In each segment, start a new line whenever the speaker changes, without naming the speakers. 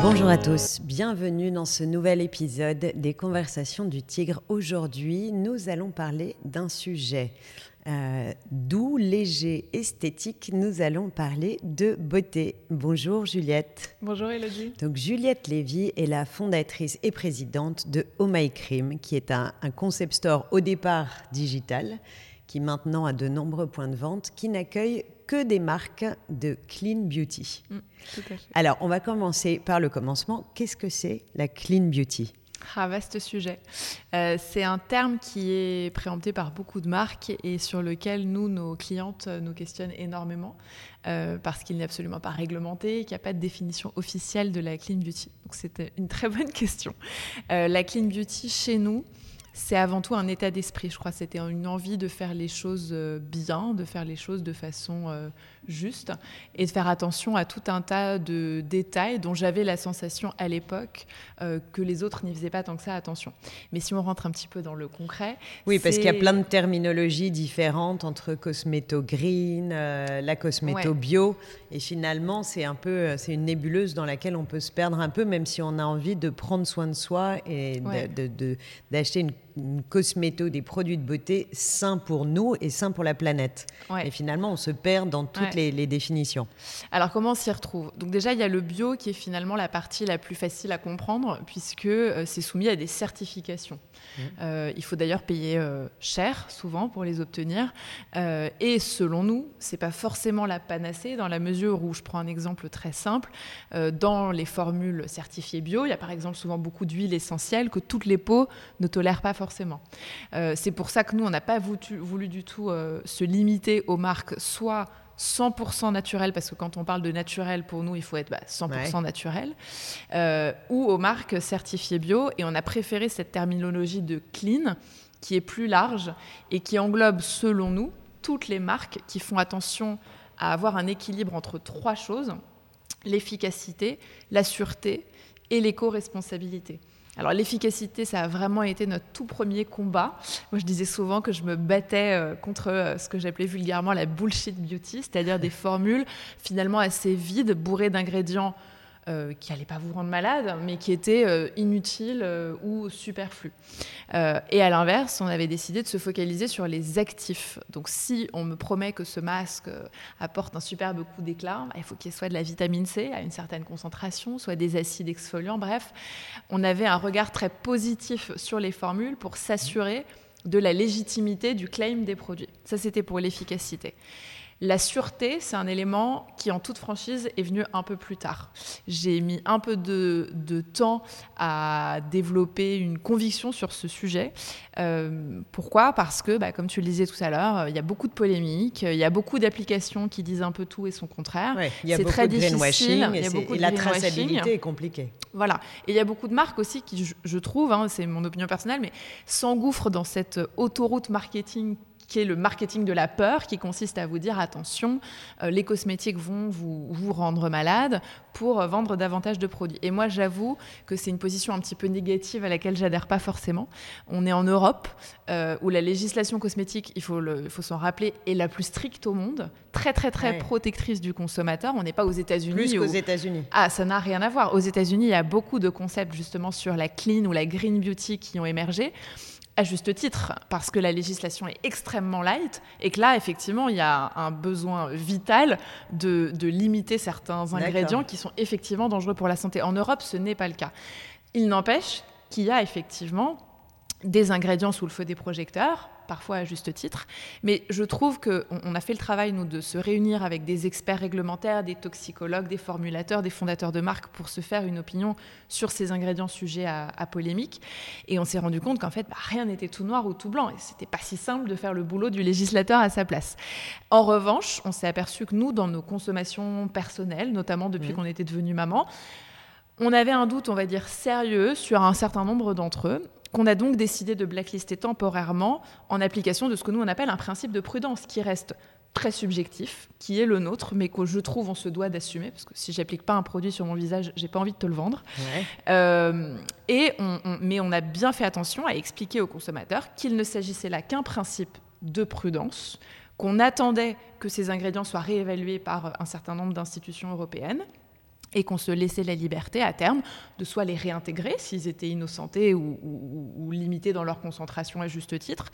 Bonjour à tous, bienvenue dans ce nouvel épisode des Conversations du Tigre. Aujourd'hui, nous allons parler d'un sujet euh, doux, léger, esthétique. Nous allons parler de beauté. Bonjour Juliette.
Bonjour Elodie.
Donc Juliette Lévy est la fondatrice et présidente de Oh My Cream, qui est un, un concept store au départ digital, qui maintenant a de nombreux points de vente, qui n'accueille que des marques de clean beauty.
Mm, tout à fait.
Alors, on va commencer par le commencement. Qu'est-ce que c'est la clean beauty?
Ah, vaste sujet. Euh, c'est un terme qui est préempté par beaucoup de marques et sur lequel nous, nos clientes, euh, nous questionnent énormément euh, parce qu'il n'est absolument pas réglementé, qu'il n'y a pas de définition officielle de la clean beauty. Donc, c'était une très bonne question. Euh, la clean beauty, chez nous, c'est avant tout un état d'esprit. Je crois que c'était une envie de faire les choses euh, bien, de faire les choses de façon euh, juste et de faire attention à tout un tas de détails dont j'avais la sensation à l'époque euh, que les autres n'y faisaient pas tant que ça attention. Mais si on rentre un petit peu dans le concret.
Oui, parce qu'il y a plein de terminologies différentes entre cosméto green, euh, la cosméto
Ouais.
bio, et finalement c'est un peu, c'est une nébuleuse dans laquelle on peut se perdre un peu, même si on a envie de prendre soin de soi et de- de- d'acheter une cosméto, des produits de beauté sains pour nous et sains pour la planète.
Ouais.
Et finalement, on se perd dans toutes
Ouais.
les, les définitions.
Alors comment on s'y retrouve? Donc déjà il y a le bio qui est finalement la partie la plus facile à comprendre puisque euh, c'est soumis à des certifications. Euh, il faut d'ailleurs payer euh, cher souvent pour les obtenir Euh, et selon nous c'est pas forcément la panacée dans la mesure où je prends un exemple très simple dans les formules certifiées bio il y a par exemple souvent beaucoup d'huiles essentielles que toutes les peaux ne tolèrent pas forcément. Euh, c'est pour ça que nous on n'a pas voulu, voulu du tout euh, se limiter aux marques soit 100% naturel, parce que quand on parle de naturel, pour nous, il faut être bah, 100%
Ouais.
naturel, euh, ou aux marques certifiées bio. Et on a préféré cette terminologie de clean, qui est plus large et qui englobe, selon nous, toutes les marques qui font attention à avoir un équilibre entre trois choses, l'efficacité, la sûreté et l'éco-responsabilité. Alors l'efficacité, ça a vraiment été notre tout premier combat. Moi, je disais souvent que je me battais euh, contre euh, ce que j'appelais vulgairement la bullshit beauty, c'est-à-dire des formules finalement assez vides, bourrées d'ingrédients euh, qui n'allaient pas vous rendre malade, mais qui étaient euh, inutiles euh, ou superflus. Euh, et à l'inverse, on avait décidé de se focaliser sur les actifs. Donc si on me promet que ce masque euh, apporte un superbe coup d'éclat, bah, il faut qu'il soit de la vitamine C à une certaine concentration, soit des acides exfoliants, bref. On avait un regard très positif sur les formules pour s'assurer de la légitimité du claim des produits. Ça, c'était pour l'efficacité. La sûreté, c'est un élément qui, en toute franchise, est venu un peu plus tard. J'ai mis un peu de, de temps à développer une conviction sur ce sujet. Euh, pourquoi? Parce que, bah, comme tu le disais tout à l'heure, il y a beaucoup de polémiques, il y a beaucoup d'applications qui disent un peu tout et son contraire.
Ouais,
C'est très
de
difficile, il y a beaucoup
et
de
la traçabilité est compliquée.
Voilà. Et il y a beaucoup de marques aussi qui, je, je trouve, hein, c'est mon opinion personnelle, mais s'engouffrent dans cette autoroute marketing qui est le marketing de la peur, qui consiste à vous dire attention, euh, les cosmétiques vont vous, vous rendre malade pour euh, vendre davantage de produits. Et moi, j'avoue que c'est une position un petit peu négative à laquelle j'adhère pas forcément. On est en Europe euh, où la législation cosmétique, il faut, le- il faut s'en rappeler, est la plus stricte au monde, très très très
Ouais.
protectrice du consommateur. On n'est pas aux États-Unis
Plus
où-
qu'aux États-Unis.
ah, ça n'a rien à voir. Aux États-Unis, il y a beaucoup de concepts justement sur la clean ou la green beauty qui ont émergé. À juste titre, parce que la législation est extrêmement light et que là, effectivement, il y a un besoin vital de, de limiter certains ingrédients qui sont effectivement dangereux pour la santé. En Europe, ce n'est pas le cas. Il n'empêche qu'il y a effectivement des ingrédients sous le feu des projecteurs, parfois à juste titre. Mais je trouve qu'on on a fait le travail, nous, de se réunir avec des experts réglementaires, des toxicologues, des formulateurs, des fondateurs de marques pour se faire une opinion sur ces ingrédients sujets à, à polémique. Et on s'est rendu compte qu'en fait, bah, rien n'était tout noir ou tout blanc. Et c'était pas si simple de faire le boulot du législateur à sa place. En revanche, on s'est aperçu que nous, dans nos consommations personnelles, notamment depuis
Mhm.
qu'on était devenu maman, on avait un doute, on va dire, sérieux sur un certain nombre d'entre eux qu'on a donc décidé de blacklister temporairement en application de ce que nous on appelle un principe de prudence qui reste très subjectif, qui est le nôtre, mais que je trouve on se doit d'assumer, parce que si j'applique pas un produit sur mon visage, j'ai pas envie de te le vendre.
Ouais.
Euh, et on- on- mais on a bien fait attention à expliquer aux consommateurs qu'il ne s'agissait là qu'un principe de prudence, qu'on attendait que ces ingrédients soient réévalués par un certain nombre d'institutions européennes et qu'on se laissait la liberté à terme de soit les réintégrer s'ils étaient innocentés ou, limités dans leur concentration à juste titre,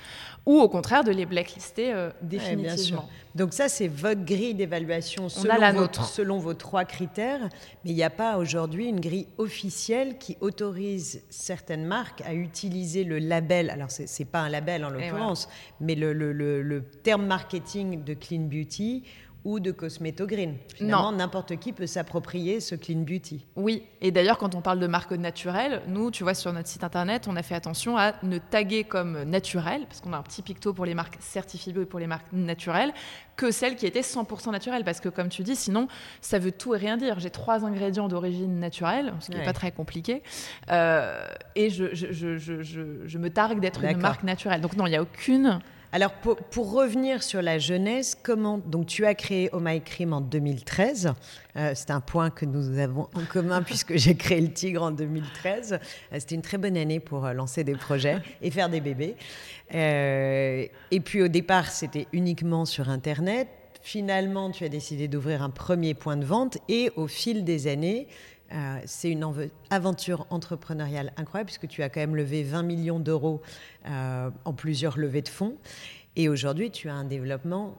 ou au contraire de les blacklister euh, définitivement.
Donc ça, c'est votre grille d'évaluation selon, la nôtre. selon vos trois critères, mais il n'y a pas aujourd'hui une grille officielle qui autorise certaines marques à utiliser le label, alors ce n'est pas un label en l'occurrence, mais le, le terme marketing de Clean Beauty ou de Cosmeto Green. Finalement, n'importe qui peut s'approprier ce clean beauty.
Oui, et d'ailleurs, quand on parle de marque naturelle, nous, tu vois, sur notre site internet, on a fait attention à ne taguer comme naturel, parce qu'on a un petit picto pour les marques certifiées bio et pour les marques naturelles, que celles qui étaient 100% naturelles. Parce que, comme tu dis, sinon, ça veut tout et rien dire. J'ai trois ingrédients d'origine naturelle, ce qui n'est pas très compliqué, euh, et je, je, je, je, me targue d'être une marque naturelle. Donc, non, il n'y a aucune
alors, pour, revenir sur la jeunesse, comment donc tu as créé Oh My Cream en 2013. Euh, c'est un point que nous avons en commun puisque j'ai créé le Tigre en 2013. Euh, c'était une très bonne année pour euh, lancer des projets et faire des bébés. et puis au départ, c'était uniquement sur Internet. Finalement, tu as décidé d'ouvrir un premier point de vente et au fil des années, euh, c'est une aventure entrepreneuriale incroyable puisque tu as quand même levé 20 millions d'euros euh, en plusieurs levées de fonds. Et aujourd'hui, tu as un développement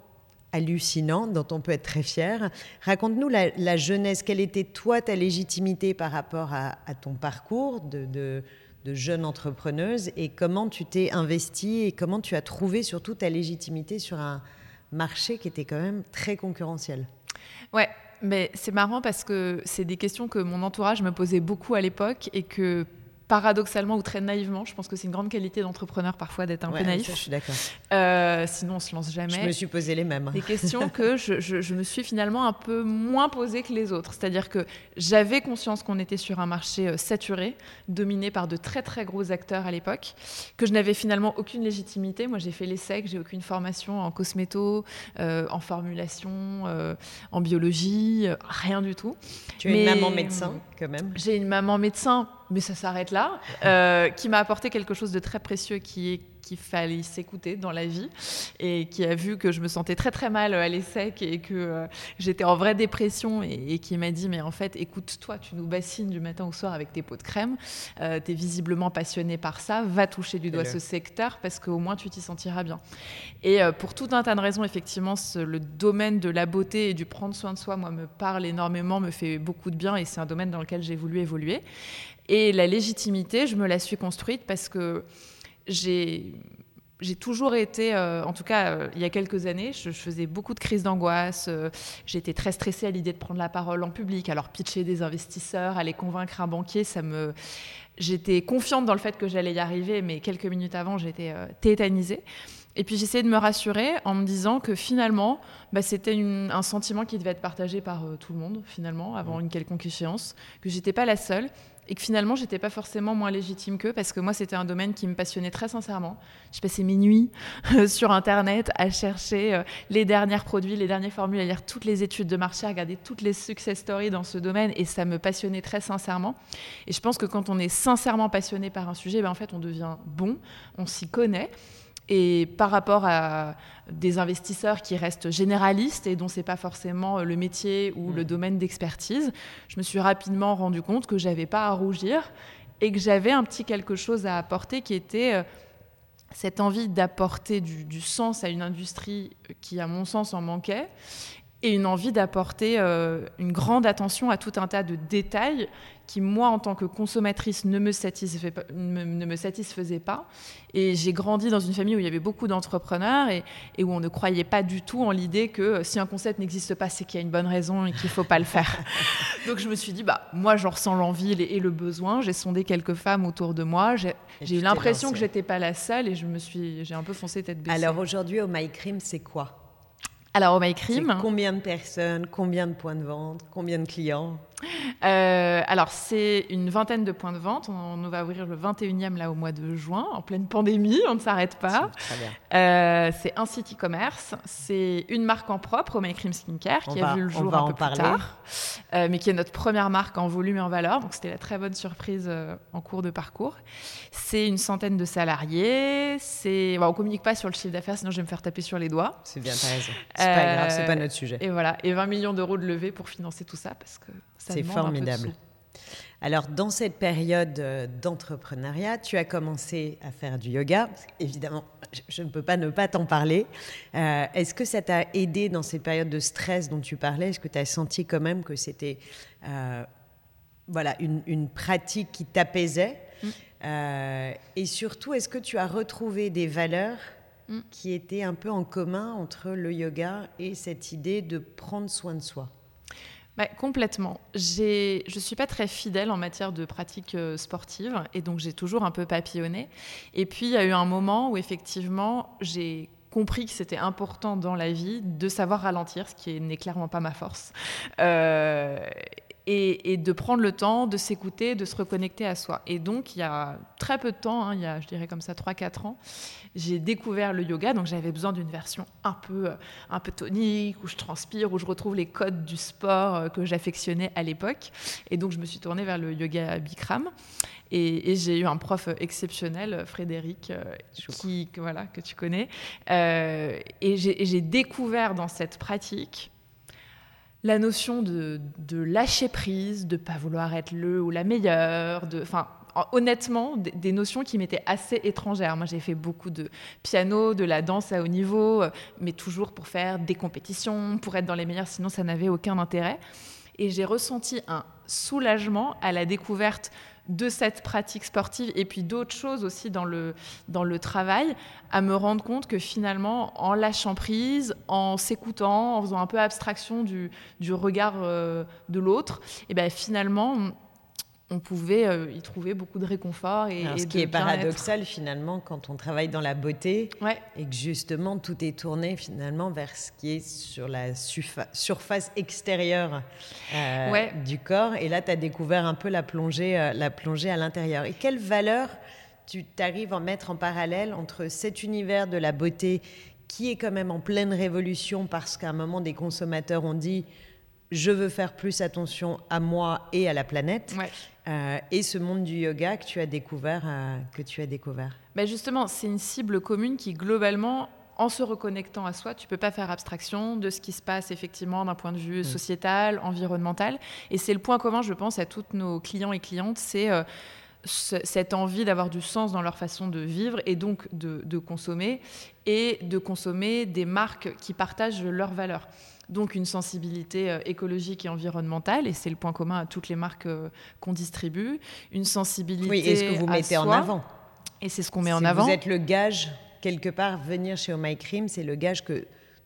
hallucinant dont on peut être très fier. Raconte-nous la, jeunesse. Quelle était toi ta légitimité par rapport à, ton parcours de, de, jeune entrepreneuse? Et comment tu t'es investie? Et comment tu as trouvé surtout ta légitimité sur un marché qui était quand même très concurrentiel?
Ouais, mais c'est marrant parce que c'est des questions que mon entourage me posait beaucoup à l'époque et que paradoxalement ou très naïvement, je pense que c'est une grande qualité d'entrepreneur parfois d'être un peu naïf.
je suis d'accord.
Euh, sinon, on se lance jamais.
Je me suis posé les mêmes.
Des questions que je, je, me suis finalement un peu moins posées que les autres. C'est-à-dire que j'avais conscience qu'on était sur un marché euh, saturé, dominé par de très très gros acteurs à l'époque, que je n'avais finalement aucune légitimité. Moi, j'ai fait l'essai, j'ai aucune formation en cosméto, euh, en formulation, en biologie, rien du tout.
Tu es une maman médecin quand même.
J'ai une maman médecin mais ça s'arrête là, euh, qui m'a apporté quelque chose de très précieux qui est qu'il fallait s'écouter dans la vie et qui a vu que je me sentais très très mal à l'ESSEC et que euh, j'étais en vraie dépression et, qui m'a dit mais en fait écoute-toi, tu nous bassines du matin au soir avec tes pots de crème, euh, tu es visiblement passionné par ça, va toucher du doigt ce secteur parce qu'au moins tu t'y sentiras bien. Et pour tout un tas de raisons, effectivement, le domaine de la beauté et du prendre soin de soi, moi, me parle énormément, me fait beaucoup de bien et c'est un domaine dans lequel j'ai voulu évoluer. Et la légitimité, je me la suis construite parce que j'ai j'ai toujours été, euh, en tout cas euh, il y a quelques années, je, faisais beaucoup de crises d'angoisse. Euh, j'étais très stressée à l'idée de prendre la parole en public. Alors pitcher des investisseurs, aller convaincre un banquier, ça me, j'étais confiante dans le fait que j'allais y arriver, mais quelques minutes avant, j'étais tétanisée. Et puis j'essayais de me rassurer en me disant que finalement, bah, c'était un sentiment qui devait être partagé par tout le monde, finalement, avant une quelconque échéance, que j'étais pas la seule et que finalement j'étais pas forcément moins légitime qu'eux parce que moi c'était un domaine qui me passionnait très sincèrement. Je passais mes nuits euh, sur internet à chercher euh, les derniers produits, les dernières formules, à lire toutes les études de marché, à regarder toutes les success stories dans ce domaine et ça me passionnait très sincèrement. Et je pense que quand on est sincèrement passionné par un sujet, ben en fait on devient bon, on s'y connaît. Et par rapport à des investisseurs qui restent généralistes et dont c'est pas forcément le métier ou le mm. domaine d'expertise, je me suis rapidement rendu compte que j'avais pas à rougir et que j'avais un petit quelque chose à apporter qui était euh, cette envie d'apporter du, sens à une industrie qui, à mon sens, en manquait, et une envie d'apporter euh, une grande attention à tout un tas de détails qui, moi, en tant que consommatrice, ne me, satisfait pas, ne me satisfaisait pas. Et j'ai grandi dans une famille où il y avait beaucoup d'entrepreneurs et, où on ne croyait pas du tout en l'idée que euh, si un concept n'existe pas, c'est qu'il y a une bonne raison et qu'il ne faut pas le faire. Donc je me suis dit, bah, moi, j'en ressens l'envie et le besoin. J'ai sondé quelques femmes autour de moi. J'ai eu l'impression que j'étais pas la seule et je me suis, j'ai un peu foncé tête baissée.
Alors aujourd'hui, au My Cream, c'est quoi?
Alors, au My Cream.
Combien de personnes, combien de points de vente, combien de clients?
Euh, alors, c'est une vingtaine de points de vente. On, va ouvrir le 21e là au mois de juin, en pleine pandémie, on ne s'arrête pas. Euh, c'est un site e-commerce, c'est une marque en propre, My Cream Skincare, qui a vu le jour un peu plus tard. euh, mais qui est notre première marque en volume et en valeur. Donc c'était la très bonne surprise euh, en cours de parcours. C'est une centaine de salariés. C'est, bon, on communique pas sur le chiffre d'affaires, sinon je vais me faire taper sur les doigts.
C'est bien, t'as raison. C'est pas grave, c'est pas notre sujet.
Et voilà, et 20 millions d'euros de levée pour financer tout ça parce que ça
c'est formidable. Alors, dans cette période euh, d'entrepreneuriat, tu as commencé à faire du yoga. Évidemment, je ne peux pas ne pas t'en parler. Euh, est-ce que ça t'a aidé dans ces périodes de stress dont tu parlais? Est-ce que tu as senti quand même que c'était euh, voilà, une, pratique qui t'apaisait? Mm. Et surtout, est-ce que tu as retrouvé des valeurs mm. qui étaient un peu en commun entre le yoga et cette idée de prendre soin de soi?
Bah, complètement. Je ne suis pas très fidèle en matière de pratique euh, sportive et donc j'ai toujours un peu papillonné. Et puis il y a eu un moment où effectivement j'ai compris que c'était important dans la vie de savoir ralentir, ce qui n'est clairement pas ma force. Euh, et, de prendre le temps de s'écouter, de se reconnecter à soi. Et donc, il y a très peu de temps, hein, il y a, je dirais comme ça, 3-4 ans, j'ai découvert le yoga. Donc, j'avais besoin d'une version un peu, euh, un peu tonique, où je transpire, où je retrouve les codes du sport euh, que j'affectionnais à l'époque. Et donc, je me suis tournée vers le yoga Bikram. Et, j'ai eu un prof exceptionnel, Frédéric, euh, qui, voilà, que tu connais. et j'ai découvert dans cette pratique la notion de, lâcher prise, de pas vouloir être le ou la meilleure, enfin, honnêtement, des, notions qui m'étaient assez étrangères. Moi, j'ai fait beaucoup de piano, de la danse à haut niveau, euh, mais toujours pour faire des compétitions, pour être dans les meilleures, sinon ça n'avait aucun intérêt. Et j'ai ressenti un soulagement à la découverte de cette pratique sportive et puis d'autres choses aussi dans le, dans le travail, à me rendre compte que finalement, en lâchant prise, en s'écoutant, en faisant un peu abstraction du, du regard euh, de l'autre, et ben finalement, on pouvait euh, y trouver beaucoup de réconfort. Et,
ce qui est paradoxal finalement quand on travaille dans la beauté et que justement tout est tourné finalement vers ce qui est sur la surface extérieure euh, du corps. Et là, tu as découvert un peu la plongée, euh, la plongée à l'intérieur. Et quelle valeur tu t'arrives à mettre en parallèle entre cet univers de la beauté qui est quand même en pleine révolution parce qu'à un moment des consommateurs ont dit je veux faire plus attention à moi et à la planète. Euh, et ce monde du yoga que tu as découvert, euh, que tu as découvert?
Ben justement, c'est une cible commune qui globalement, en se reconnectant à soi, tu peux pas faire abstraction de ce qui se passe effectivement d'un point de vue mm. sociétal, environnemental. Et c'est le point commun, je pense, à tous nos clients et clientes, c'est euh, cette envie d'avoir du sens dans leur façon de vivre et donc de, de consommer et de consommer des marques qui partagent leurs valeurs donc une sensibilité euh, écologique et environnementale, et c'est le point commun à toutes les marques euh, qu'on distribue. Une sensibilité. Oui,
et ce que vous mettez en avant.
Et c'est ce qu'on met en avant.
Vous êtes le gage, quelque part, venir chez Oh My Cream, c'est le gage que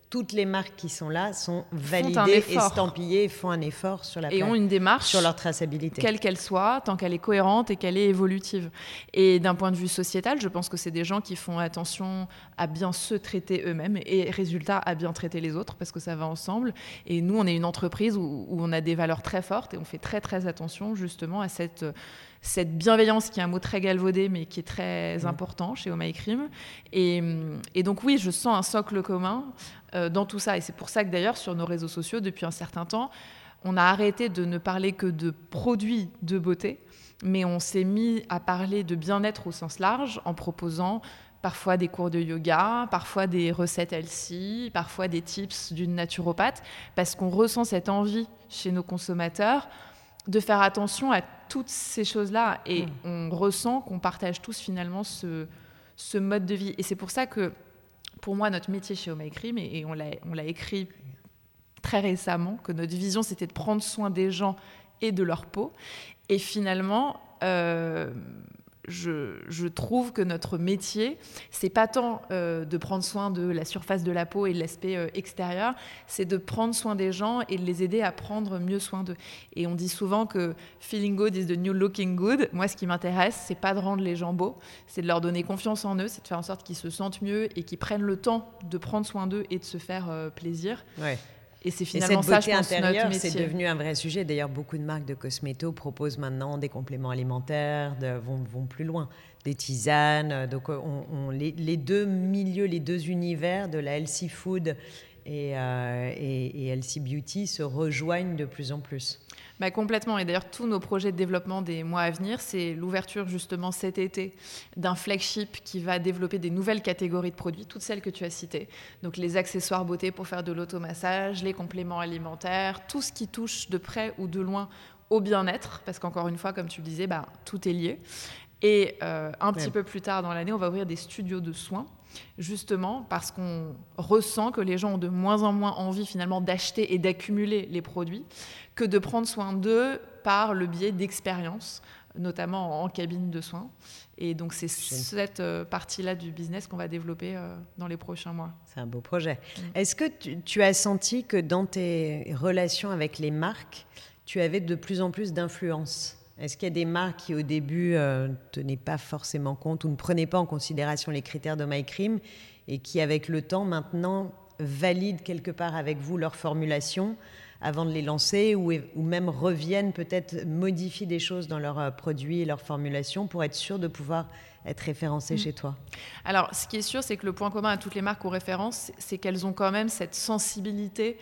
toutes les marques qui sont là sont validées, estampillées, font un effort sur la
et ont une démarche
sur leur traçabilité,
quelle qu'elle soit, tant qu'elle est cohérente et qu'elle est évolutive. Et d'un point de vue sociétal, je pense que c'est des gens qui font attention à bien se traiter eux-mêmes et résultat à bien traiter les autres parce que ça va ensemble. Et nous, on est une entreprise où, où on a des valeurs très fortes et on fait très très attention justement à cette cette bienveillance qui est un mot très galvaudé mais qui est très mmh. important chez Oh Et, et, donc oui, je sens un socle commun euh, dans tout ça. Et c'est pour ça que d'ailleurs sur nos réseaux sociaux, depuis un certain temps, on a arrêté de ne parler que de produits de beauté, mais on s'est mis à parler de bien-être au sens large en proposant parfois des cours de yoga, parfois des recettes healthy, parfois des tips d'une naturopathe, parce qu'on ressent cette envie chez nos consommateurs de faire attention à toutes ces choses-là. Et mm. on ressent qu'on partage tous finalement ce, ce mode de vie. Et c'est pour ça que, pour moi, notre métier chez Oh Cream, et, on l'a écrit très récemment, que notre vision, c'était de prendre soin des gens et de leur peau. Et finalement, euh, je, trouve que notre métier, c'est pas tant euh, de prendre soin de la surface de la peau et de l'aspect euh, extérieur, c'est de prendre soin des gens et de les aider à prendre mieux soin d'eux. Et on dit souvent que feeling good is the new looking good. Moi, ce qui m'intéresse, c'est pas de rendre les gens beaux, c'est de leur donner confiance en eux, c'est de faire en sorte qu'ils se sentent mieux et qu'ils prennent le temps de prendre soin d'eux et de se faire euh, plaisir.
Ouais. Et c'est finalement cette beauté intérieure, c'est devenu un vrai sujet. D'ailleurs, beaucoup de marques de cosméto proposent maintenant des compléments alimentaires, vont, vont, plus loin, des tisanes. Donc, on, les, deux milieux, les deux univers de la healthy food et, euh, et, et LC Beauty se rejoignent de plus en plus.
Bah, complètement. Et d'ailleurs, tous nos projets de développement des mois à venir, c'est l'ouverture justement cet été d'un flagship qui va développer des nouvelles catégories de produits, toutes celles que tu as citées. Donc les accessoires beauté pour faire de l'automassage, les compléments alimentaires, tout ce qui touche de près ou de loin au bien-être, parce qu'encore une fois, comme tu le disais, bah, tout est lié. Et euh, un petit peu plus tard dans l'année, on va ouvrir des studios de soins, justement parce qu'on ressent que les gens ont de moins en moins envie finalement d'acheter et d'accumuler les produits, que de prendre soin d'eux par le biais d'expériences, notamment en cabine de soins. Et donc c'est cette euh, partie-là du business qu'on va développer euh, dans les prochains mois.
C'est un beau projet. Mm. Est-ce que tu, tu, as senti que dans tes relations avec les marques, tu avais de plus en plus d'influence? Est-ce qu'il y a des marques qui, au début, ne euh, tenaient pas forcément compte ou ne prenaient pas en considération les critères de MyCream et qui, avec le temps, maintenant, valident quelque part avec vous leur formulation avant de les lancer ou, ou même reviennent peut-être modifier des choses dans leurs euh, produits et leurs formulations pour être sûr de pouvoir être référencé mm. chez toi
Alors, ce qui est sûr, c'est que le point commun à toutes les marques aux références, c'est qu'elles ont quand même cette sensibilité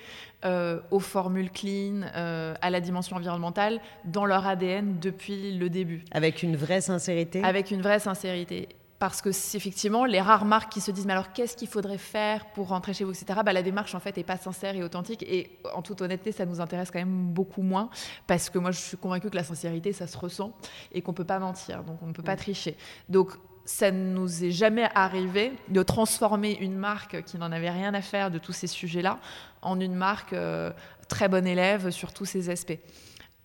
euh, aux formules clean, euh, à la dimension environnementale, dans leur ADN depuis le début.
Avec une vraie sincérité?
Avec une vraie sincérité parce que c'est effectivement les rares marques qui se disent mais alors qu'est-ce qu'il faudrait faire pour rentrer chez vous etc bah, la démarche en fait est pas sincère et authentique. Et en toute honnêteté ça nous intéresse quand même beaucoup moins. Parce que moi je suis convaincue que la sincérité ça se ressent et qu'on peut pas mentir. Donc on ne peut pas tricher. Donc ça ne nous est jamais arrivé de transformer une marque qui n'en avait rien à faire de tous ces sujets-là en une marque euh, très bonne élève sur tous ces aspects.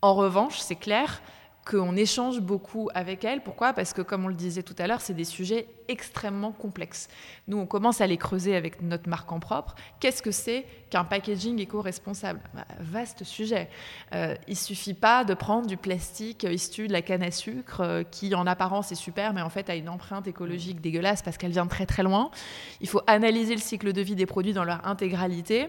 En revanche, c'est clair, qu'on échange beaucoup avec elle. Pourquoi? Parce que, comme on le disait tout à l'heure, c'est des sujets extrêmement complexes. Nous, on commence à les creuser avec notre marque en propre. Qu'est-ce que c'est qu'un packaging éco-responsable? Bah, Vaste sujet. Euh, il suffit pas de prendre du plastique issu de la canne à sucre, euh, qui en apparence est super, mais en fait a une empreinte écologique dégueulasse parce qu'elle vient très très loin. Il faut analyser le cycle de vie des produits dans leur intégralité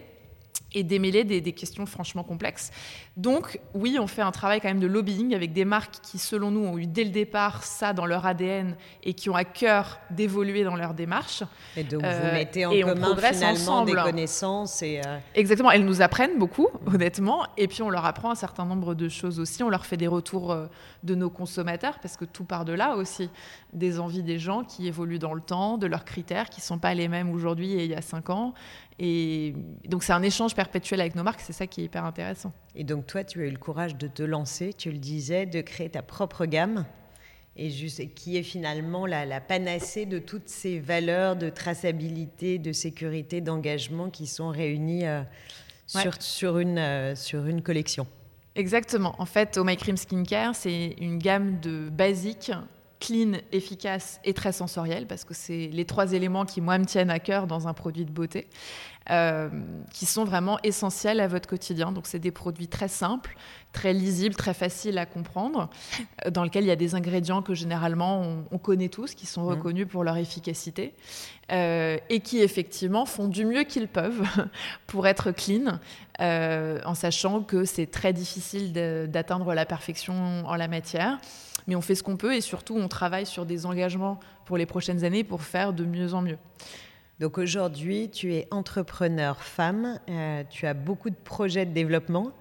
et démêler des, questions franchement complexes. Donc oui, on fait un travail quand même de lobbying avec des marques qui, selon nous, ont eu dès le départ ça dans leur ADN et qui ont à cœur d'évoluer dans leur démarche.
Et donc vous euh, mettez en commun finalement des connaissances. Et euh,
Exactement, elles nous apprennent beaucoup, honnêtement, et puis on leur apprend un certain nombre de choses aussi. On leur fait des retours euh, de nos consommateurs, parce que tout part de là aussi, des envies des gens qui évoluent dans le temps, de leurs critères qui ne sont pas les mêmes aujourd'hui et il y a cinq ans. Et donc c'est un échange perpétuel avec nos marques, c'est ça qui est hyper intéressant.
Et donc toi, tu as eu le courage de te lancer, tu le disais, de créer ta propre gamme, et juste, qui est finalement la, panacée de toutes ces valeurs de traçabilité, de sécurité, d'engagement qui sont réunies euh, sur, sur, une, euh, sur une collection.
Exactement. En fait, au My Cream Skincare, c'est une gamme de basiques clean, efficace et très sensoriel, parce que c'est les trois éléments qui, moi, me tiennent à cœur dans un produit de beauté, euh, qui sont vraiment essentiels à votre quotidien. Donc, c'est des produits très simples, très lisibles, très faciles à comprendre, euh, dans lesquels il y a des ingrédients que généralement on, connaît tous, qui sont mmh. reconnus pour leur efficacité, euh, et qui effectivement font du mieux qu'ils peuvent pour être clean, en sachant que c'est très difficile d'atteindre la perfection en la matière mais on fait ce qu'on peut et surtout on travaille sur des engagements pour les prochaines années pour faire de mieux en mieux.
Donc aujourd'hui, tu es entrepreneur femme, euh, tu as beaucoup de projets de développement,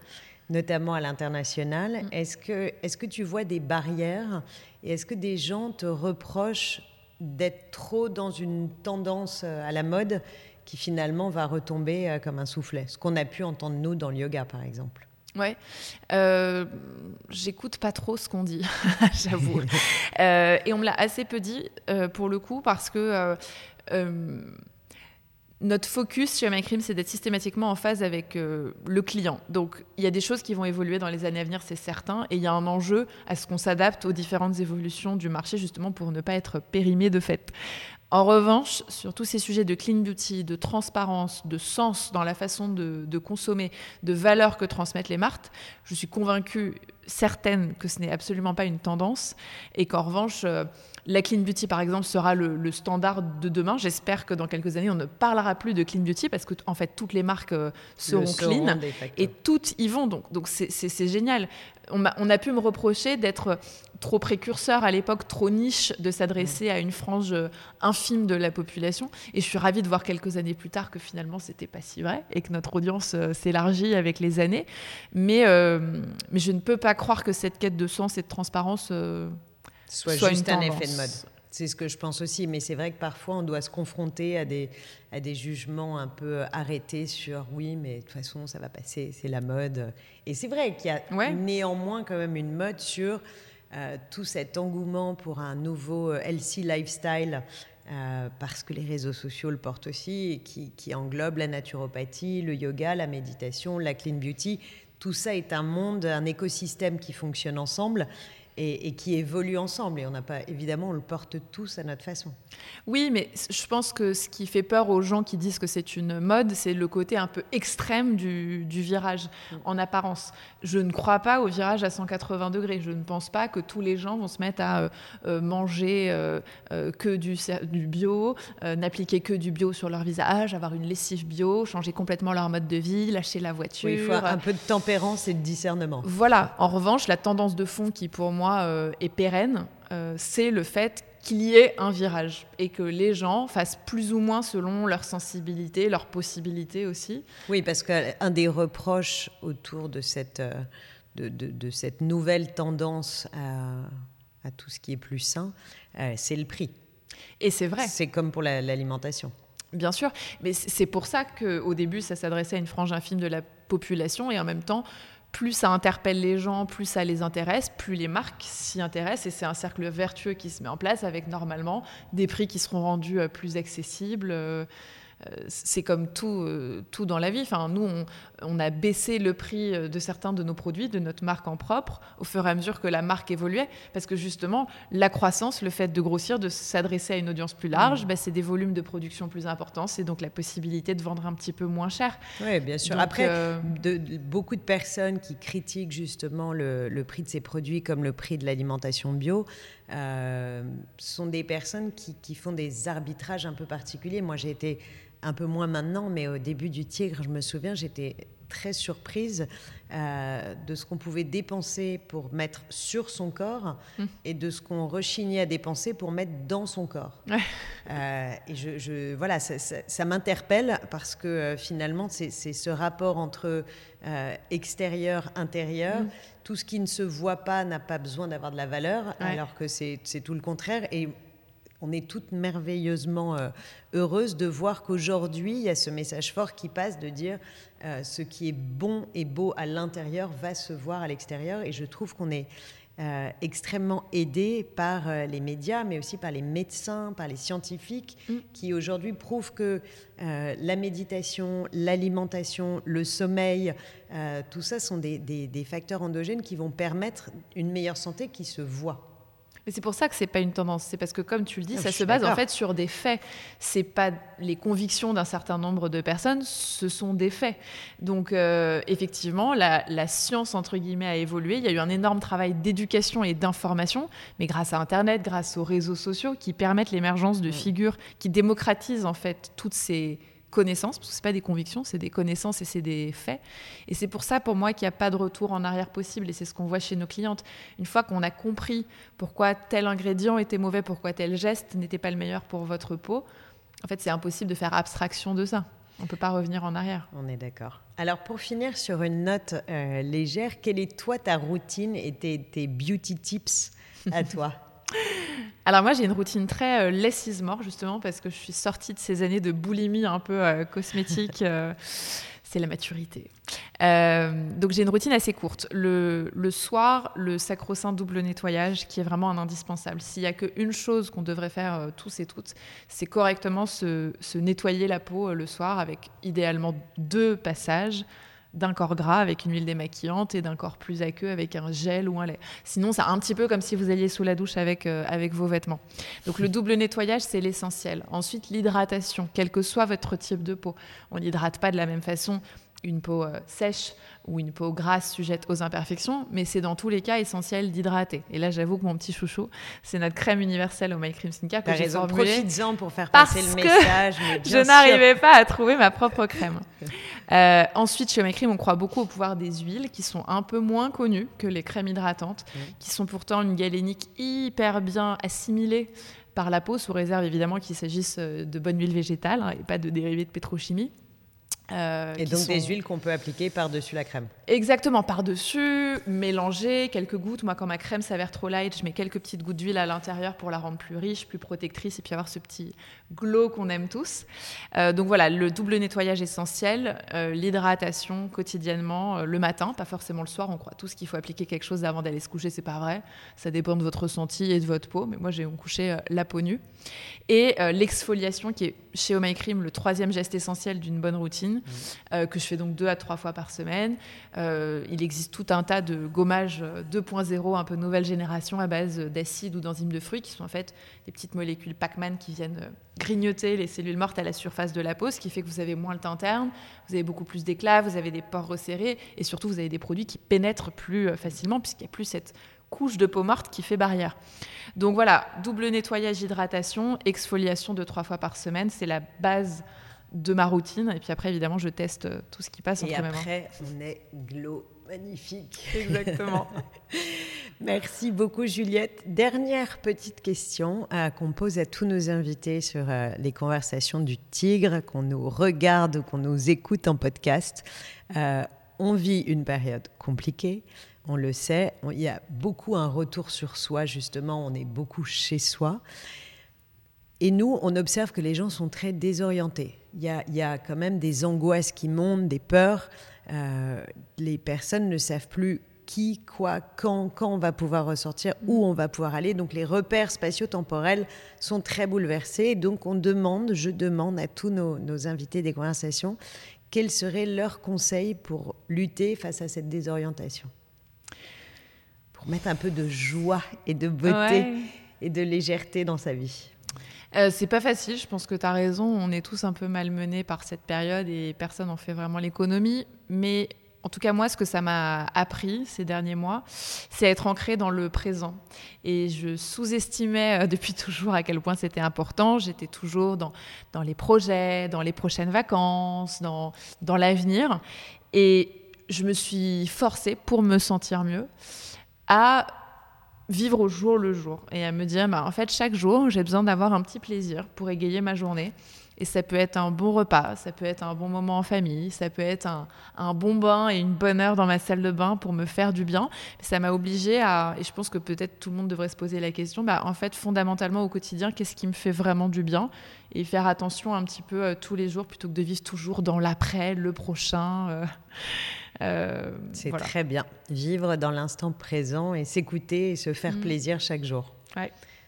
notamment à l'international. Mm. Est-ce que, est que tu vois des barrières et est-ce que des gens te reprochent d'être trop dans une tendance euh, à la mode qui finalement va retomber euh, comme un soufflet? Ce qu'on a pu entendre nous dans le yoga par exemple.
Ouais, euh, j'écoute pas trop ce qu'on dit, j'avoue. Euh, et on me l'a assez peu dit euh, pour le coup parce que notre focus chez MyCream, c'est d'être systématiquement en phase avec le client. Donc, il y a des choses qui vont évoluer dans les années à venir, c'est certain, et il y a un enjeu à ce qu'on s'adapte aux différentes évolutions du marché, justement pour ne pas être périmé de fait. En revanche, sur tous ces sujets de clean beauty, de transparence, de sens dans la façon de, consommer, de valeur que transmettent les marques, je suis convaincue, certaine, que ce n'est absolument pas une tendance et qu'en revanche, euh, la clean beauty, par exemple, sera le, standard de demain. J'espère que dans quelques années, on ne parlera plus de clean beauty parce que, en fait, toutes les marques euh, seront clean et toutes y vont. Donc, donc c'est génial. On a, on a, pu me reprocher d'être trop précurseur à l'époque, trop niche de s'adresser à une frange infime de la population. Et je suis ravie de voir quelques années plus tard que finalement c'était pas si vrai et que notre audience s'élargit avec les années. Mais, mais je ne peux pas croire que cette quête de sens et de transparence
soit, soit, juste un effet de mode. C'est ce que je pense aussi, mais c'est vrai que parfois on doit se confronter à des, à des jugements un peu arrêtés sur oui, mais de toute façon ça va passer, c'est la mode. Et c'est vrai qu'il y a néanmoins quand même une mode sur euh, tout cet engouement pour un nouveau healthy lifestyle. Euh, parce que les réseaux sociaux le portent aussi, et qui, qui englobe la naturopathie, le yoga, la méditation, la clean beauty. Tout ça est un monde, un écosystème qui fonctionne ensemble et, qui évoluent ensemble. Et on n'a pas, évidemment, on le porte tous à notre façon.
Oui, mais je pense que ce qui fait peur aux gens qui disent que c'est une mode, c'est le côté un peu extrême du, virage, mm. en apparence. Je ne crois pas au virage à 180 degrés. Je ne pense pas que tous les gens vont se mettre à euh, euh, manger euh, que du, du bio, n'appliquer que du bio sur leur visage, avoir une lessive bio, changer complètement leur mode de vie, lâcher la voiture.
il faut un peu de tempérance et de discernement.
Voilà. En revanche, la tendance de fond qui, pour moi, euh, est pérenne, euh, c'est le fait qu'il y ait un virage et que les gens fassent plus ou moins selon leur sensibilité, leurs possibilités aussi.
Oui, parce qu'un des reproches autour de cette, euh, de, cette nouvelle tendance à, tout ce qui est plus sain, c'est le prix.
Et c'est vrai.
C'est comme pour l'alimentation.
Bien sûr, mais c'est pour ça qu'au début, ça s'adressait à une frange infime de la population et en même temps, plus ça interpelle les gens, plus ça les intéresse, plus les marques s'y intéressent et c'est un cercle vertueux qui se met en place avec normalement des prix qui seront rendus euh, plus accessibles. Euh, c'est comme tout, euh, tout dans la vie. Enfin, nous, on, a baissé le prix euh, de certains de nos produits, de notre marque en propre, au fur et à mesure que la marque évoluait, parce que justement, la croissance, le fait de grossir, de s'adresser à une audience plus large, mmh. bah, c'est des volumes de production plus importants, c'est donc la possibilité de vendre un petit peu moins cher.
Oui, bien sûr. Après, de, beaucoup de personnes qui critiquent justement le, prix de ces produits comme le prix de l'alimentation bio, sont des personnes qui, qui, font des arbitrages un peu particuliers. Moi, j'ai été un peu moins maintenant, mais au début du Tigre, je me souviens, j'étais très surprise euh, de ce qu'on pouvait dépenser pour mettre sur son corps hum. et de ce qu'on rechignait à dépenser pour mettre dans son corps. Euh, et je, voilà, ça, m'interpelle parce que euh, finalement, c'est ce rapport entre extérieur, intérieur. Hum. Tout ce qui ne se voit pas n'a pas besoin d'avoir de la valeur, alors que c'est tout le contraire. Et on est toutes merveilleusement euh, heureuses de voir qu'aujourd'hui, il y a ce message fort qui passe de dire euh, ce qui est bon et beau à l'intérieur va se voir à l'extérieur. Et je trouve qu'on est euh, extrêmement aidé par les médias, mais aussi par les médecins, par les scientifiques, mm. qui aujourd'hui prouvent que la méditation, l'alimentation, le sommeil, tout ça sont des facteurs endogènes qui vont permettre une meilleure santé qui se voit.
Mais c'est pour ça que c'est pas une tendance. C'est parce que, comme tu le dis, ça se base en fait sur des faits. C'est pas les convictions d'un certain nombre de personnes, ce sont des faits. Donc, euh, effectivement, la, science entre guillemets a évolué. Il y a eu un énorme travail d'éducation et d'information, mais grâce à Internet, grâce aux réseaux sociaux qui permettent l'émergence de mm. figures qui démocratisent en fait toutes ces connaissances, parce que ce pas des convictions, c'est des connaissances et c'est des faits. Et c'est pour ça, pour moi, qu'il n'y a pas de retour en arrière possible. Et c'est ce qu'on voit chez nos clientes. Une fois qu'on a compris pourquoi tel ingrédient était mauvais, pourquoi tel geste n'était pas le meilleur pour votre peau, en fait, c'est impossible de faire abstraction de ça. On ne peut pas revenir en arrière.
On est d'accord. Alors, pour finir sur une note euh, légère, quelle est toi ta routine et tes beauty tips à toi?
alors moi j'ai une routine très euh, less is more justement parce que je suis sortie de ces années de boulimie un peu euh, cosmétique. Euh, c'est la maturité. donc j'ai une routine assez courte. Le, soir, le sacro-saint double nettoyage qui est vraiment un indispensable. S'il n'y a qu'une chose qu'on devrait faire tous et toutes, c'est correctement se, nettoyer la peau le soir avec idéalement deux passages d'un corps gras avec une huile démaquillante et d'un corps plus aqueux avec un gel ou un lait. Sinon, c'est un petit peu comme si vous alliez sous la douche avec, euh, avec vos vêtements. Donc le double nettoyage, c'est l'essentiel. Ensuite, l'hydratation, quel que soit votre type de peau. On n'hydrate pas de la même façon une peau euh, sèche ou une peau grasse sujette aux imperfections, mais c'est dans tous les cas essentiel d'hydrater. Et là, j'avoue que mon petit chouchou, c'est notre crème universelle au My Cream Skincare que j'ai formulée.
en pour faire passer le message.
je n'arrivais pas à trouver ma propre crème. Euh, ensuite, chez My Cream, on croit beaucoup au pouvoir des huiles qui sont un peu moins connues que les crèmes hydratantes, mmh. qui sont pourtant une galénique hyper bien assimilée par la peau, sous réserve évidemment qu'il s'agisse euh, de bonne huile végétale hein, et pas de dérivés de pétrochimie.
Euh, et donc des huiles qu'on peut appliquer par-dessus la crème.
Exactement, par-dessus, mélanger quelques gouttes. Moi, quand ma crème s'avère trop light, je mets quelques petites gouttes d'huile à l'intérieur pour la rendre plus riche, plus protectrice et puis avoir ce petit glow qu'on aime tous. Euh, donc voilà, le double nettoyage essentiel, euh, l'hydratation quotidiennement, le matin, pas forcément le soir. On croit tous qu'il faut appliquer quelque chose avant d'aller se coucher, c'est pas vrai. Ça dépend de votre ressenti et de votre peau, mais moi j'ai couché la peau nue. Et l'exfoliation qui est chez Oh My Cream le troisième geste essentiel d'une bonne routine. Euh, que je fais donc deux à trois fois par semaine. Euh, il existe tout un tas de gommages 2.0, un peu nouvelle génération, à base d'acides ou d'enzymes de fruits, qui sont en fait des petites molécules Pac-Man qui viennent euh, grignoter les cellules mortes à la surface de la peau, ce qui fait que vous avez moins le teint terne, vous avez beaucoup plus d'éclat, vous avez des pores resserrés, et surtout vous avez des produits qui pénètrent plus facilement, puisqu'il n'y a plus cette couche de peau morte qui fait barrière. Donc voilà, double nettoyage, hydratation, exfoliation de trois fois par semaine, c'est la base de ma routine. Et puis après, évidemment, je teste euh, tout ce qui passe
entre Et après, on est glow magnifique.
Exactement.
Merci beaucoup, Juliette. Dernière petite question euh, qu'on pose à tous nos invités sur euh, les conversations du tigre, qu'on nous regarde ou qu'on nous écoute en podcast. on vit une période compliquée. On le sait, il y a beaucoup un retour sur soi, justement, on est beaucoup chez soi. Et nous, on observe que les gens sont très désorientés. Il y a, quand même des angoisses qui montent, des peurs. Euh, les personnes ne savent plus qui, quoi, quand, quand on va pouvoir ressortir, où on va pouvoir aller. Donc les repères spatio-temporels sont très bouleversés. Donc on demande, je demande à tous nos, nos invités des conversations, quels seraient leurs conseils pour lutter face à cette désorientation? Pour mettre un peu de joie et de beauté et de légèreté dans sa vie.
Euh, c'est pas facile, je pense que tu as raison. On est tous un peu malmenés par cette période et personne n'en fait vraiment l'économie. Mais en tout cas, moi, ce que ça m'a appris ces derniers mois, c'est être ancré dans le présent. Et je sous-estimais euh, depuis toujours à quel point c'était important. J'étais toujours dans, les projets, dans les prochaines vacances, dans, dans l'avenir. Et je me suis forcée, pour me sentir mieux, à vivre au jour le jour et à me dire, bah, en fait, chaque jour, j'ai besoin d'avoir un petit plaisir pour égayer ma journée. Et ça peut être un bon repas, ça peut être un bon moment en famille, ça peut être un, bon bain et une bonne heure dans ma salle de bain pour me faire du bien. Ça m'a obligée à, et je pense que peut-être tout le monde devrait se poser la question, bah, en fait, fondamentalement au quotidien, qu'est-ce qui me fait vraiment du bien? Et faire attention un petit peu euh, tous les jours plutôt que de vivre toujours dans l'après, le prochain. Euh.
Euh, c'est très bien. Vivre dans l'instant présent et s'écouter et se faire mm. plaisir chaque jour.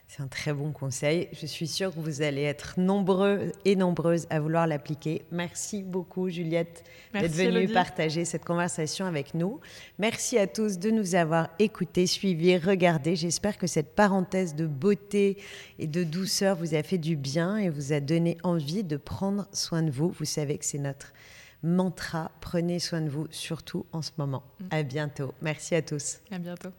C'est un très bon conseil. Je suis sûre que vous allez être nombreux et nombreuses à vouloir l'appliquer. Merci beaucoup, Juliette, d'être venue partager cette conversation avec nous. Merci à tous de nous avoir écoutés, suivis, regardés. J'espère que cette parenthèse de beauté et de douceur vous a fait du bien et vous a donné envie de prendre soin de vous. Vous savez que c'est notre mantra. Prenez soin de vous, surtout en ce moment. Mm. À bientôt. Merci à tous.
À bientôt.